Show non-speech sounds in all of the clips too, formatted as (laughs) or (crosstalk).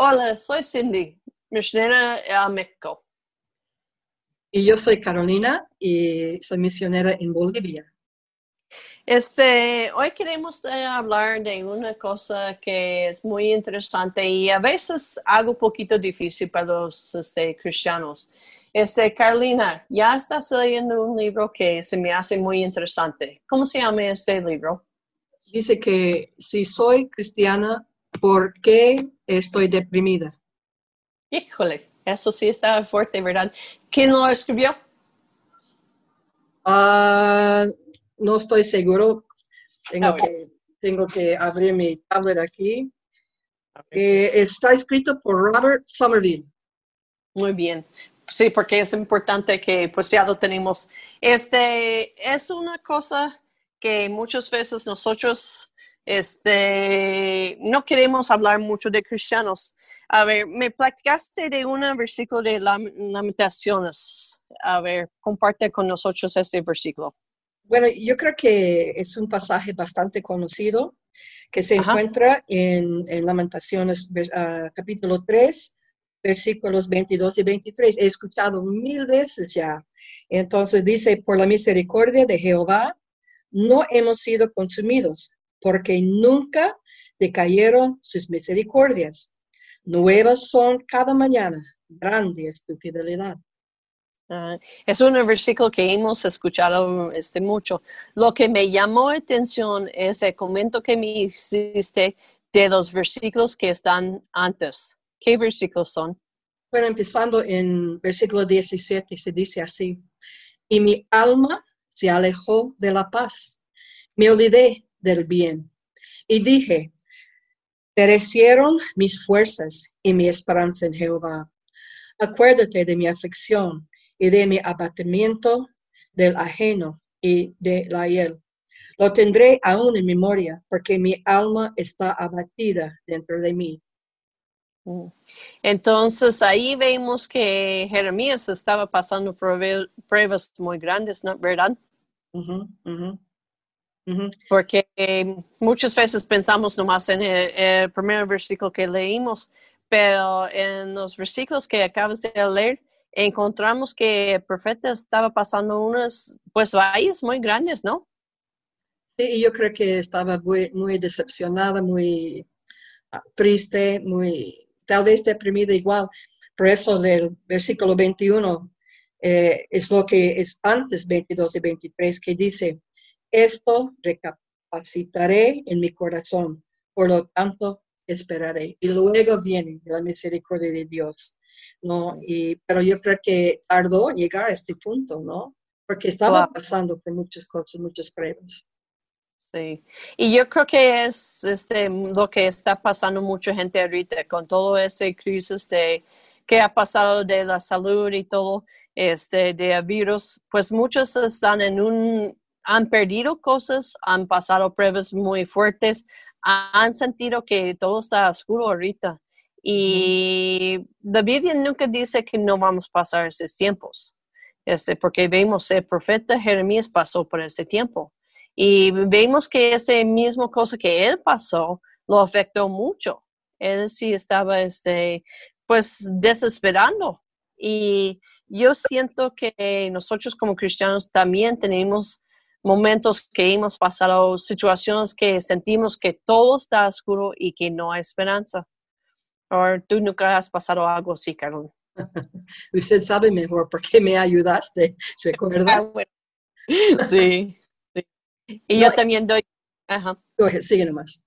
Hola, soy Cindy, misionera a México. Y yo soy Carolina y soy misionera en Bolivia. Este, hoy queremos eh, hablar de una cosa que es muy interesante y a veces algo un poquito difícil para los este, cristianos. Este, Carolina, ya estás leyendo un libro que se me hace muy interesante. ¿Cómo se llama este libro? Dice que si soy cristiana, ¿por qué estoy deprimida? Híjole, eso sí está fuerte, ¿verdad? ¿Quién lo escribió? Ah, no estoy seguro. Tengo, que, tengo que abrir mi tablet aquí. Eh, está escrito por Robert Somerville. Muy bien. Sí, porque es importante que pues ya lo tenemos. Este es una cosa que muchas veces nosotros este, no queremos hablar mucho de cristianos. A ver, me platicaste de un versículo de Lam- Lamentaciones. A ver, comparte con nosotros este versículo. Bueno, yo creo que es un pasaje bastante conocido que se Ajá. encuentra en, en Lamentaciones ah, capítulo 3, versículos 22 y 23. He escuchado mil veces ya. Entonces dice, por la misericordia de Jehová, no hemos sido consumidos, porque nunca decayeron sus misericordias. Nuevas son cada mañana, grande es tu fidelidad. Ah, es un versículo que hemos escuchado este, mucho. Lo que me llamó la atención es el comento que me hiciste de los versículos que están antes. ¿Qué versículos son? Bueno, empezando en versículo 17, se dice así, y mi alma se alejó de la paz, me olvidé del bien, y dije, perecieron mis fuerzas y mi esperanza en Jehová. Acuérdate de mi aflicción y de mi abatimiento del ajeno y de la hiel. Lo tendré aún en memoria, porque mi alma está abatida dentro de mí. Mm. Entonces ahí vemos que Jeremías estaba pasando pruebas muy grandes, ¿no? ¿verdad? Porque eh, muchas veces pensamos nomás en el, el primer versículo que leímos, pero en los versículos que acabas de leer, encontramos que el profeta estaba pasando unas, pues, valles muy grandes, ¿no? Sí, yo creo que estaba muy, muy decepcionada, muy ah, triste, muy, tal vez deprimida igual. Por eso del versículo 21 eh, es lo que es antes 22 y 23 que dice, esto recapacitaré en mi corazón, por lo tanto esperaré. Y luego viene la misericordia de Dios. ¿no? Y, pero yo creo que tardó llegar a este punto, ¿no? Porque estaba pasando por muchas cosas, muchas pruebas. Sí. Y yo creo que es este, lo que está pasando mucha gente ahorita con todo ese crisis de que ha pasado de la salud y todo este de virus, pues muchos están en un han perdido cosas, han pasado pruebas muy fuertes, han sentido que todo está oscuro ahorita. Y la Biblia nunca dice que no vamos a pasar esos tiempos. Este, porque vemos el profeta Jeremías pasó por ese tiempo. Y vemos que esa misma cosa que él pasó lo afectó mucho. Él sí estaba, este, pues, desesperando. Y yo siento que nosotros como cristianos también tenemos momentos que hemos pasado, situaciones que sentimos que todo está oscuro y que no hay esperanza. ¿O tú nunca has pasado algo así, Carol? (laughs) Usted sabe mejor porque me ayudaste, (laughs) ¿se acuerda? Sí. sí. Y No, yo también doy, ajá. Sigue nomás.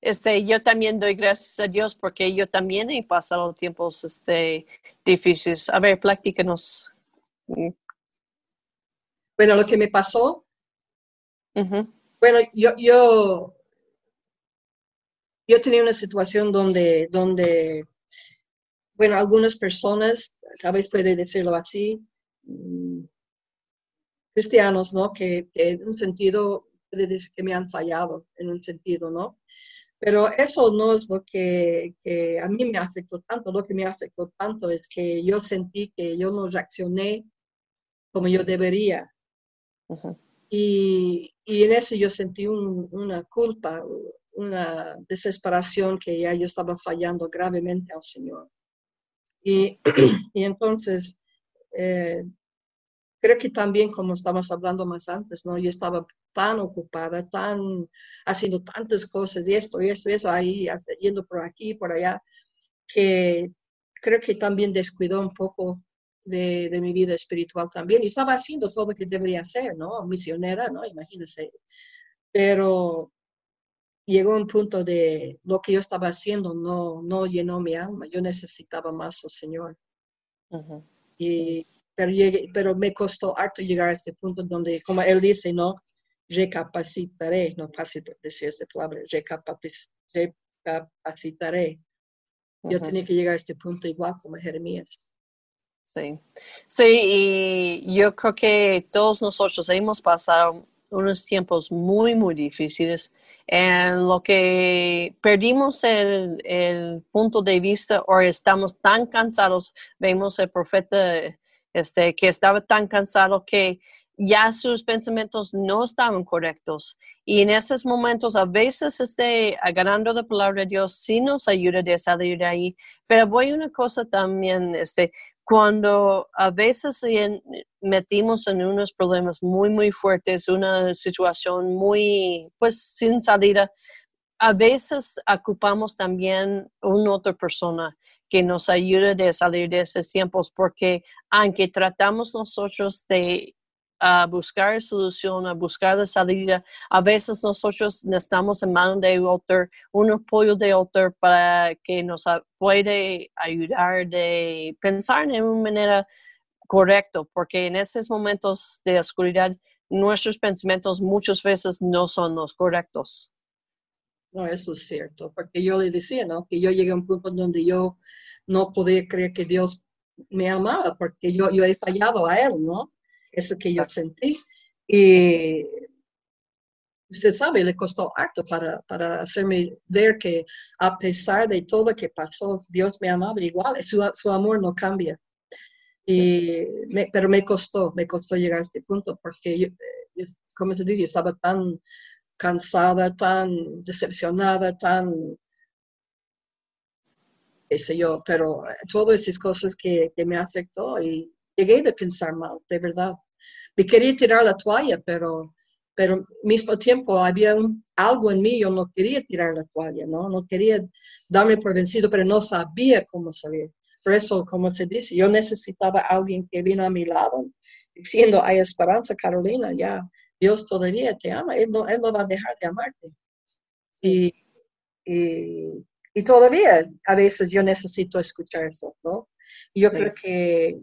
Este, yo también doy gracias a Dios porque yo también he pasado tiempos este, difíciles. A ver, platícanos. Mm, Bueno, lo que me pasó, bueno, yo, yo, yo tenía una situación donde, donde, bueno, algunas personas, tal vez puede decirlo así, mm, cristianos, ¿no? Que, que en un sentido, puede decir que me han fallado, en un sentido, ¿no? Pero eso no es lo que, que a mí me afectó tanto. Lo que me afectó tanto es que yo sentí que yo no reaccioné como yo debería. Y, y en eso yo sentí un- una culpa, una desesperación que ya yo estaba fallando gravemente al Señor. Y, y entonces, eh, creo que también, como estábamos hablando más antes, ¿no? Yo estaba tan ocupada, tan haciendo tantas cosas, y esto, y esto, y eso, ahí, hasta yendo por aquí, por allá, que creo que también descuidó un poco de, de, mi vida espiritual también. Y estaba haciendo todo lo que debería hacer, ¿no? Misionera, ¿no? Imagínense. Pero llegó un punto de lo que yo estaba haciendo no, no llenó mi alma. Yo necesitaba más al Señor. y, pero, llegué, pero me costó harto llegar a este punto donde, como él dice, ¿no? Recapacitaré, no fácil decir esta palabra, recapacitaré. Yo tenía que llegar a este punto igual como Jeremías. Sí, sí, y yo creo que todos nosotros hemos pasado unos tiempos muy, muy difíciles en lo que perdimos el, el, punto de vista o estamos tan cansados, vemos el profeta este, que estaba tan cansado que ya sus pensamientos no estaban correctos. Y en esos momentos a veces este, ganando la palabra de Dios sí nos ayuda a salir de ahí. Pero voy a una cosa también, este, cuando a veces metimos en unos problemas muy, muy fuertes, una situación muy, pues, sin salida, a veces ocupamos también una otra persona que nos ayude a salir de esos tiempos, porque aunque tratamos nosotros de a buscar solución, a buscar salida. A veces nosotros necesitamos en manos de otro, un apoyo de otro para que nos puede ayudar de pensar de una manera correcta, porque en esos momentos de oscuridad nuestros pensamientos muchas veces no son los correctos. No, eso es cierto, porque yo le decía, ¿no? Que yo llegué a un punto donde yo no podía creer que Dios me amaba, porque yo, yo he fallado a Él, ¿no? Eso que yo sentí. Y usted sabe, le costó harto para, para hacerme ver que a pesar de todo lo que pasó, Dios me amaba igual, su, su amor no cambia. Y pero me costó, me costó llegar a este punto porque, yo, eh, como te dice, yo estaba tan cansada, tan decepcionada, tan qué sé yo, pero todas esas cosas que, que me afectó y llegué de pensar mal, de verdad me quería tirar la toalla, pero, pero mismo tiempo había algo en mí, yo no quería tirar la toalla, ¿no? No quería darme por vencido, pero no sabía cómo salir. Por eso, como se dice, yo necesitaba a alguien que vino a mi lado, diciendo, hay esperanza, Carolina, ya, Dios todavía te ama, Él no, él no va a dejar de amarte. Y, y, y, todavía a veces yo necesito escuchar eso, ¿no? Y yo creo que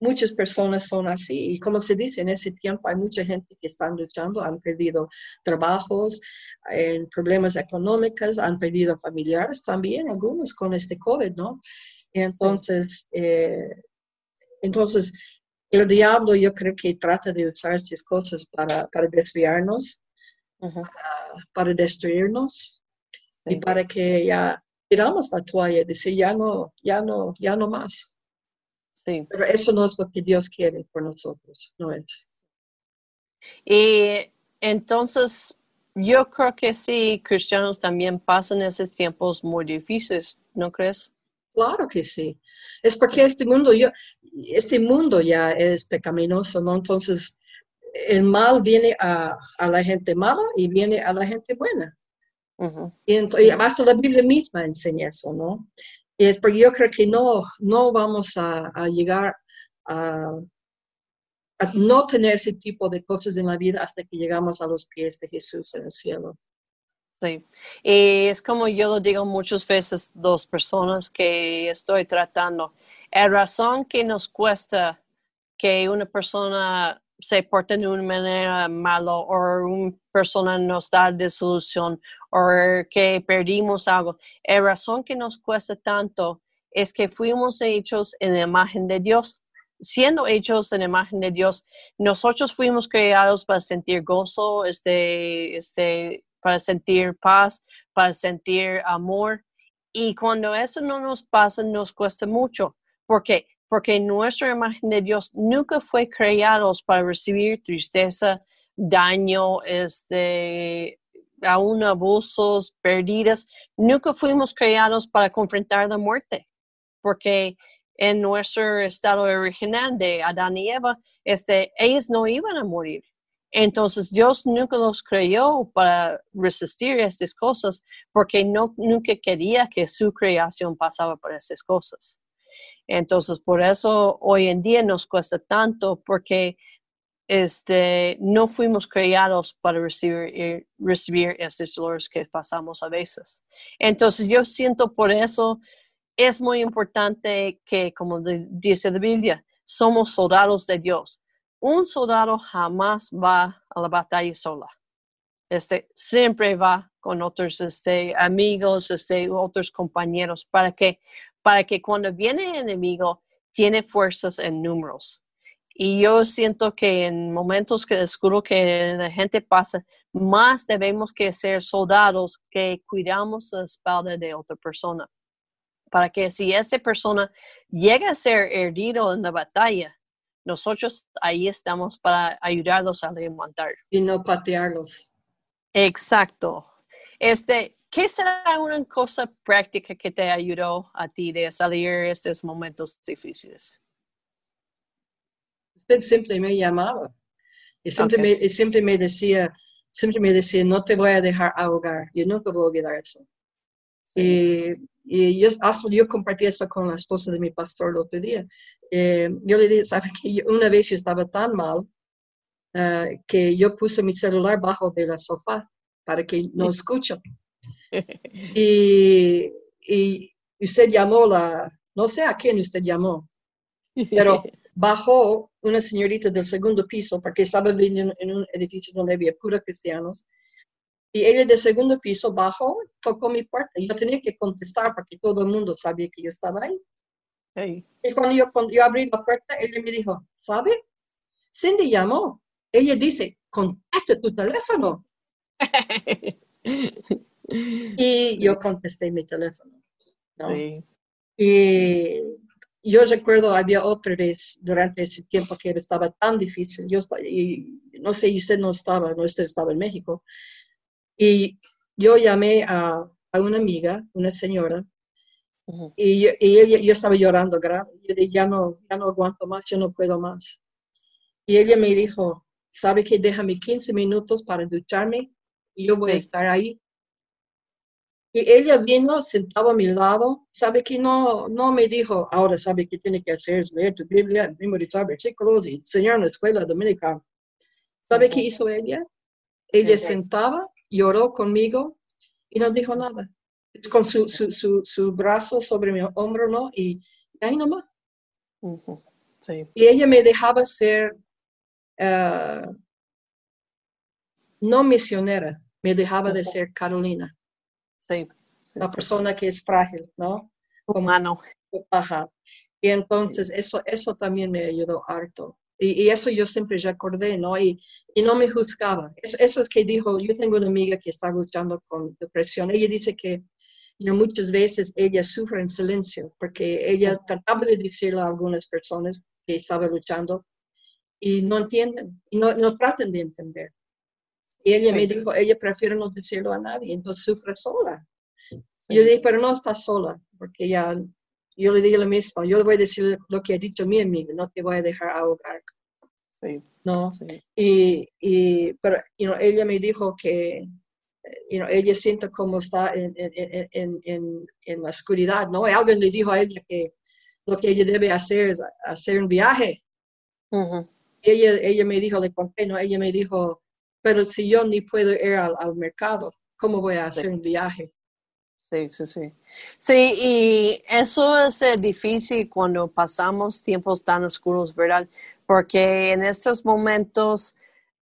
muchas personas son así. Y como se dice, en ese tiempo hay mucha gente que están luchando, han perdido trabajos, en problemas económicos, han perdido familiares también, algunos con este COVID, ¿no? entonces, eh, entonces, el diablo yo creo que trata de usar estas cosas para, para desviarnos, para, destruirnos y para que ya tiramos la toalla y decir, ya no, ya no, ya no más. Pero eso no es lo que Dios quiere por nosotros, no es. Y entonces, yo creo que sí, cristianos también pasan esos tiempos muy difíciles, ¿no crees? Claro que sí. Es porque este mundo, yo, este mundo ya es pecaminoso, ¿no? Entonces, el mal viene a, a la gente mala y viene a la gente buena. y, y, hasta la Biblia misma enseña eso, ¿no? Es porque yo creo que no, no vamos a, llegar a, no tener ese tipo de cosas en la vida hasta que llegamos a los pies de Jesús en el cielo. Sí, y es como yo lo digo muchas veces, dos personas que estoy tratando. La razón que nos cuesta que una persona se porta de una manera mala o una persona nos da desilusión o que perdimos algo. La razón que nos cuesta tanto es que fuimos hechos en la imagen de Dios. Siendo hechos en la imagen de Dios, nosotros fuimos creados para sentir gozo, este, este, para sentir paz, para sentir amor. Y cuando eso no nos pasa, nos cuesta mucho. ¿Por qué? Porque nuestra imagen de Dios nunca fue creados para recibir tristeza, daño, este, aún abusos, perdidas, nunca fuimos creados para confrontar la muerte, porque en nuestro estado original de Adán y Eva, este, ellos no iban a morir. Entonces Dios nunca los creyó para resistir estas cosas porque no, nunca quería que su creación pasaba por esas cosas. Entonces por eso hoy en día nos cuesta tanto porque este, no fuimos creados para recibir, eh, recibir estos dolores que pasamos a veces. Entonces yo siento por eso es muy importante que, como dice la Biblia, somos soldados de Dios. Un soldado jamás va a la batalla sola. Este, siempre va con otros este, amigos, este, otros compañeros, para que, para que cuando viene el enemigo, tiene fuerzas en números. Y yo siento que en momentos que descubro que la gente pasa, más debemos que ser soldados que cuidamos la espalda de otra persona para que si esa persona llega a ser herido en la batalla, nosotros ahí estamos para ayudarlos a levantar. Y no patearlos. Exacto. Este, ¿Qué será una cosa práctica que te ayudó a ti de salir de estos momentos difíciles? Usted siempre me llamaba y siempre, me, siempre me decía, siempre me decía, no te voy a dejar ahogar. Yo nunca voy a olvidar eso. Y y yo, yo compartí eso con la esposa de mi pastor el otro día. Eh, yo le dije, ¿sabe que una vez yo estaba tan mal eh, que yo puse mi celular bajo de la sofá para que no escuche. (laughs) y, y usted llamó la, no sé a quién usted llamó, pero (laughs) bajó una señorita del segundo piso porque estaba viviendo en un edificio donde había puros cristianos y ella del segundo piso bajó, tocó mi puerta. Y yo tenía que contestar porque todo el mundo sabía que yo estaba ahí. Y cuando yo, cuando yo abrí la puerta, ella me dijo, ¿sabe? Cindy llamó. Ella dice, conteste tu teléfono. (laughs) y yo contesté mi teléfono. Y yo recuerdo, había otra vez durante ese tiempo que estaba tan difícil. Yo y no sé, usted no estaba, no usted estaba en México, y yo llamé a, una amiga, una señora, y, yo, ella, yo estaba llorando grave. Yo dije, ya no, ya no aguanto más, yo no puedo más. Y ella me dijo, ¿sabe que déjame 15 minutos para ducharme y yo voy a estar ahí? Y ella vino, sentado a mi lado, sabe que no, no me dijo, ahora sabe que tiene que hacer, es leer tu Biblia, memorizar versículos y enseñar en la escuela dominicana. ¿Sabe qué hizo ella? Ella sentaba lloró conmigo y no dijo nada. Con su, su, su, su brazo sobre mi hombro, ¿no? Y, ahí nomás. sí. Y ella me dejaba ser eh, no misionera, me dejaba de ser Carolina. Sí. la persona que es frágil, ¿no? Humano. Ajá. Y entonces eso, eso también me ayudó harto. Y, eso yo siempre recordé, ¿no? Y, y no me juzgaba. Eso, es que dijo, yo tengo una amiga que está luchando con depresión. Ella dice que muchas veces ella sufre en silencio porque ella trataba de decirle a algunas personas que estaba luchando y no entienden, y no, no tratan de entender. Y ella me dijo, ella prefiere no decirlo a nadie, entonces sufre sola. Yo dije, pero no está sola, porque ya yo le digo lo mismo, yo le voy a decir lo que ha dicho mi amiga, no te voy a dejar ahogar. Sí. ¿No? Sí. Y, y, pero ella me dijo que ella siente como está en, en, en, en, la oscuridad, ¿no? Y alguien le dijo a ella que lo que ella debe hacer es hacer un viaje. ella, ella me dijo, le conté, ¿no? Ella me dijo, pero si yo ni puedo ir al, al mercado, ¿cómo voy a hacer un viaje? Sí, sí, sí. Sí, y eso es eh, difícil cuando pasamos tiempos tan oscuros, ¿verdad? Porque en estos momentos,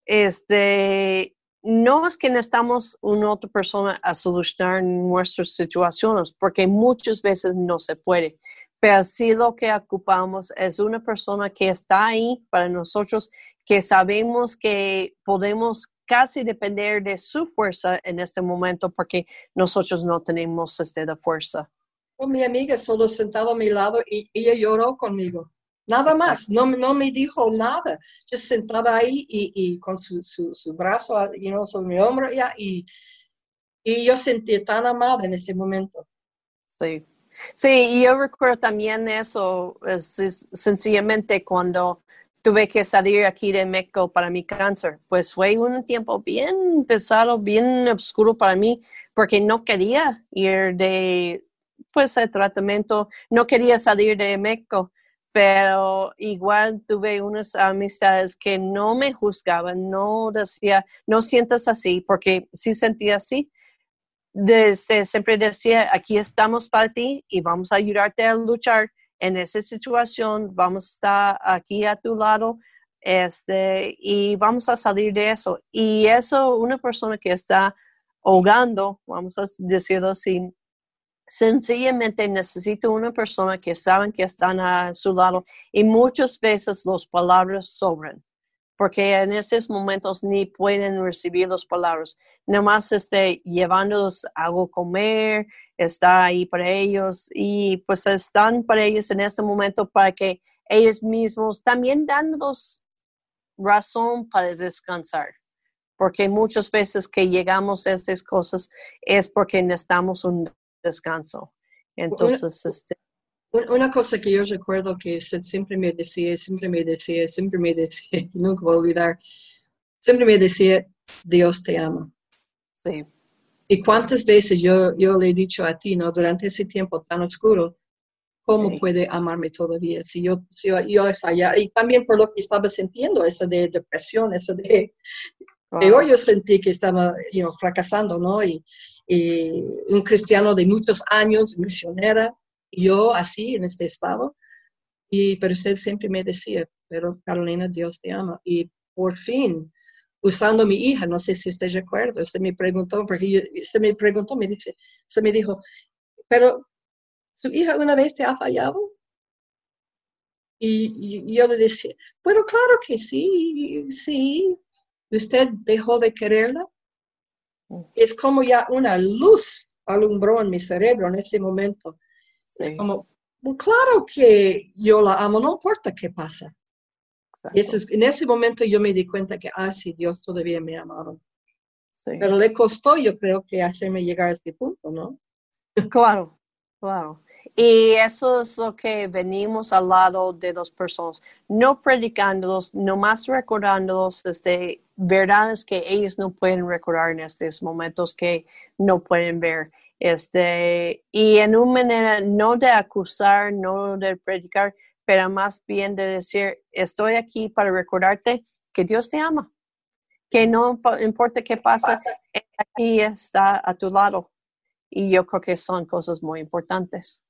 este, no es que necesitamos una otra persona a solucionar nuestras situaciones, porque muchas veces no se puede. Pero sí lo que ocupamos es una persona que está ahí para nosotros, que sabemos que podemos casi depender de su fuerza en este momento porque nosotros no tenemos de fuerza. Oh, mi amiga solo sentaba a mi lado y ella lloró conmigo. Nada más, no, no me dijo nada. Yo sentaba ahí y, y con su, su, su brazo you know, sobre mi hombro y, Y yo sentí tan amada en ese momento. Sí. Sí, y yo recuerdo también eso, es, es sencillamente cuando tuve que salir aquí de México para mi cáncer. Pues fue un tiempo bien pesado, bien oscuro para mí, porque no quería ir de, pues, el tratamiento, no quería salir de México, pero igual tuve unas amistades que no me juzgaban, no decía, no sientas así, porque sí sentía así. Desde, siempre decía, aquí estamos para ti y vamos a ayudarte a luchar en esa situación, vamos a estar aquí a tu lado este, y vamos a salir de eso. Y eso, una persona que está ahogando, vamos a decirlo así, sencillamente necesita una persona que saben que están a su lado y muchas veces las palabras sobran porque en esos momentos ni pueden recibir las palabras. Nomás esté llevándolos algo a comer, está ahí para ellos y pues están para ellos en este momento para que ellos mismos también dándonos razón para descansar. Porque muchas veces que llegamos a estas cosas es porque necesitamos un descanso. Entonces, este, una cosa que yo recuerdo que siempre me decía, siempre me decía, siempre me decía, (laughs) nunca voy a olvidar, siempre me decía, Dios te ama. Sí. Y cuántas veces yo, yo le he dicho a ti, ¿no? Durante ese tiempo tan oscuro, ¿cómo puede amarme todavía? Si yo, si yo, he fallado. Y también por lo que estaba sintiendo, esa de depresión, esa de... Peor yo sentí que estaba you fracasando, ¿no? Y, y un cristiano de muchos años, misionera, yo así en este estado. Y, pero usted siempre me decía, pero Carolina, Dios te ama. Y por fin, usando mi hija, no sé si usted recuerda, usted me preguntó, porque usted me preguntó, me dice, usted me dijo, pero su hija una vez te ha fallado. Y, y yo le decía, bueno, claro que sí, sí. Usted dejó de quererla. Mm. Es como ya una luz alumbró en mi cerebro en ese momento. Es como, claro que yo la amo, no importa qué pasa. Y en ese momento yo me di cuenta que, ah, sí, Dios todavía me amaba. Pero le costó, yo creo, que hacerme llegar a este punto, ¿no? (laughs) Claro, claro. Y eso es lo que venimos al lado de las personas, no predicándolos, nomás recordándolos este, verdades que ellos no pueden recordar en estos momentos que no pueden ver. Este, y en una manera no de acusar, no de predicar, pero más bien de decir, estoy aquí para recordarte que Dios te ama, que no importa qué pasa, aquí está a tu lado. Y yo creo que son cosas muy importantes.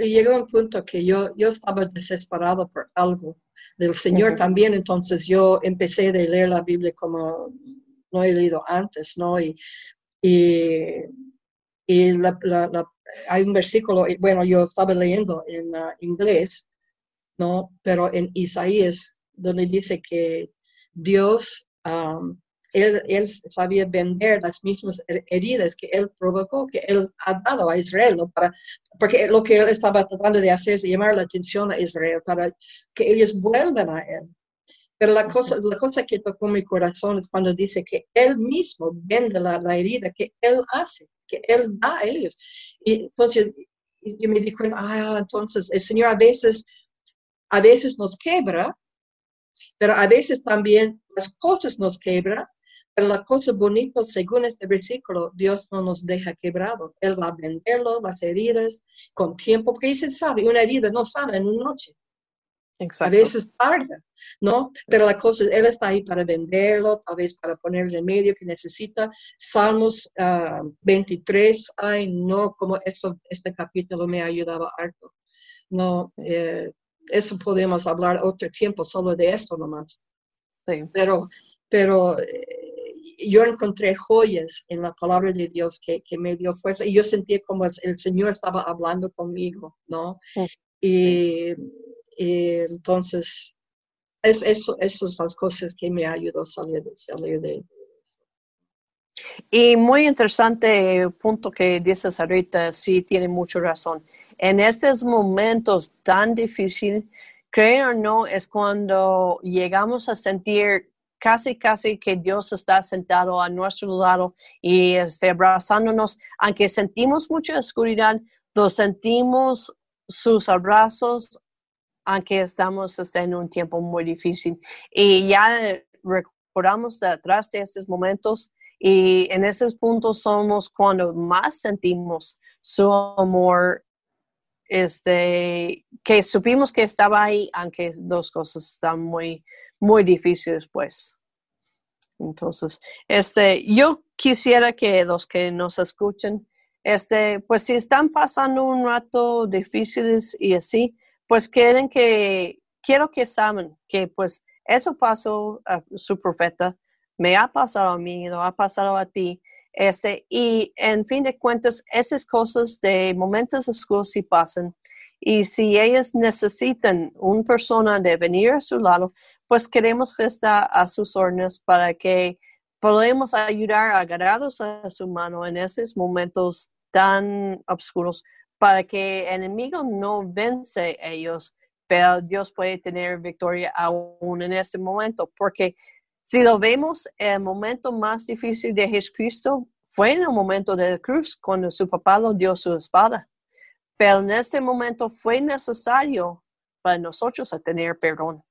y llegó un punto que yo, yo estaba desesperado por algo del Señor también, entonces yo empecé a leer la Biblia como no he leído antes, ¿no? Y, y y la, la, hay un versículo, bueno, yo estaba leyendo en uh, inglés, ¿no? Pero en Isaías, donde dice que Dios, um, él, él, sabía vender las mismas heridas que Él provocó, que Él ha dado a Israel, ¿no? para, porque lo que Él estaba tratando de hacer es llamar la atención a Israel, para que ellos vuelvan a Él. Pero la cosa, la cosa que tocó mi corazón es cuando dice que Él mismo vende la, la herida que Él hace que Él da a ellos. Y entonces yo, me di cuenta, ah, entonces el Señor a veces, a veces nos quebra, pero a veces también las cosas nos quebran, pero la cosa bonita, según este versículo, Dios no nos deja quebrado. Él va a venderlo, las heridas, con tiempo, porque se sabe, una herida no sana en una noche. A veces tarda, ¿no? Pero la cosa es, Él está ahí para venderlo, tal vez para ponerle en medio que necesita. Salmos 23, ah, ay, no, como eso, este capítulo me ha ayudado harto. No, eh, eso podemos hablar otro tiempo solo de esto nomás. Sí. Pero, pero eh, yo encontré joyas en la palabra de Dios que, que, me dio fuerza y yo sentí como el, Señor estaba hablando conmigo, ¿no? Y entonces, es eso, esas son las cosas que me ayudó a salir, salir de y muy interesante punto que dices ahorita, sí tiene mucha razón. En estos momentos tan difíciles, creo o no, es cuando llegamos a sentir casi, casi que Dios está sentado a nuestro lado y este, abrazándonos, aunque sentimos mucha oscuridad, lo sentimos sus abrazos, aunque estamos en un tiempo muy difícil. Y ya recordamos atrás de estos momentos y en esos puntos somos cuando más sentimos su amor, este, que supimos que estaba ahí, aunque dos cosas están muy, muy difíciles, pues. Entonces, este, yo quisiera que los que nos escuchen, este, pues si están pasando un rato difíciles y así, pues quieren que, quiero que saben que pues eso pasó a su profeta, me ha pasado a mí, lo ha pasado a ti. Este, y en fin de cuentas, esas cosas de momentos oscuros sí pasan. Y si ellas necesitan una persona de venir a su lado, pues queremos que esté a sus órdenes para que podamos ayudar agarrados a su mano en esos momentos tan oscuros para que el enemigo no vence a ellos, pero Dios puede tener victoria aún en ese momento, porque si lo vemos, el momento más difícil de Jesucristo fue en el momento de la cruz, cuando su papá lo dio su espada. Pero en este momento fue necesario para nosotros a tener perdón.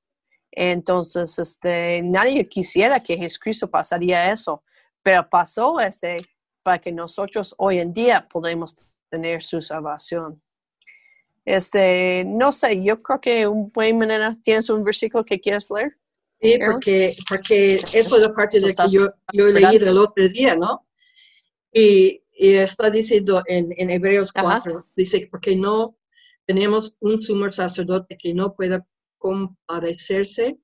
Entonces, este, nadie quisiera que Jesucristo pasaría eso, pero pasó este para que nosotros hoy en día podamos tener su salvación. Este, no sé, yo creo que un buen manera, ¿tienes un versículo que quieres leer? Sí, porque, porque eso es la parte de que yo, yo leí del otro día, ¿no? Y, está diciendo en, en Hebreos 4, dice, porque no tenemos un sumo sacerdote que no pueda compadecerse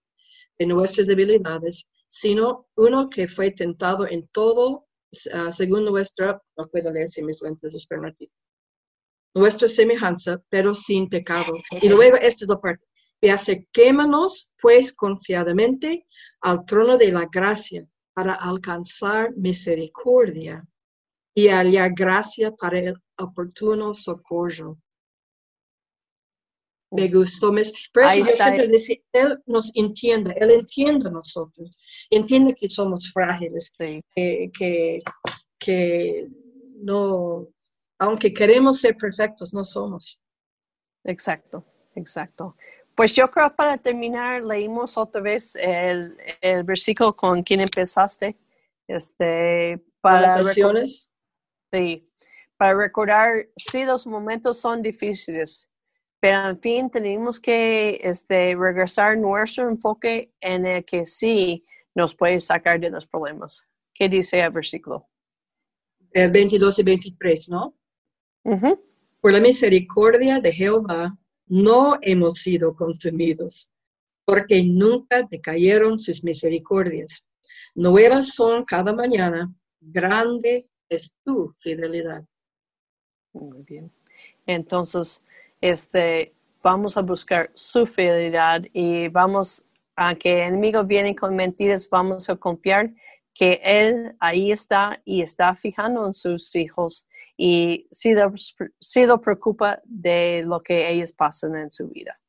de nuestras debilidades, sino uno que fue tentado en todo, uh, según nuestra, no puedo leer si mis lentes esperan aquí, nuestra semejanza, pero sin pecado. Y luego, esta es la parte, y acerquémonos pues confiadamente al trono de la gracia para alcanzar misericordia y hallar gracia para el oportuno socorro. Me gustó, me, pero eso yo siempre decía, Él nos entiende, Él entiende a nosotros, entiende que somos frágiles, que, que, que no, aunque queremos ser perfectos, no somos. Exacto, exacto. Pues yo creo para terminar, leímos otra vez el, el versículo con quien empezaste. Este, para Sí, para recordar, sí, los momentos son difíciles, pero en fin, tenemos que este, regresar nuestro enfoque en el que sí nos puede sacar de los problemas. ¿Qué dice el versículo? El 22 y 23, ¿no? Por la misericordia de Jehová no hemos sido consumidos, porque nunca decayeron sus misericordias. Nuevas son cada mañana, grande es tu fidelidad. Muy bien. Entonces, este, vamos a buscar su fidelidad y vamos, a que el enemigo viene con mentiras, vamos a confiar que Él ahí está y está fijando en sus hijos y si lo, preocupa de lo que ellos pasan en su vida.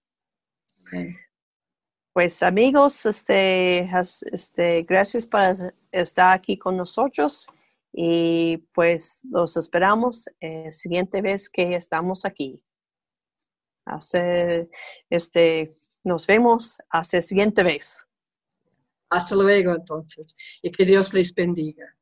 Pues amigos, este, este, gracias por estar aquí con nosotros y pues los esperamos la siguiente vez que estamos aquí. Hace, este, nos vemos hasta la siguiente vez. Hasta luego entonces y que Dios les bendiga.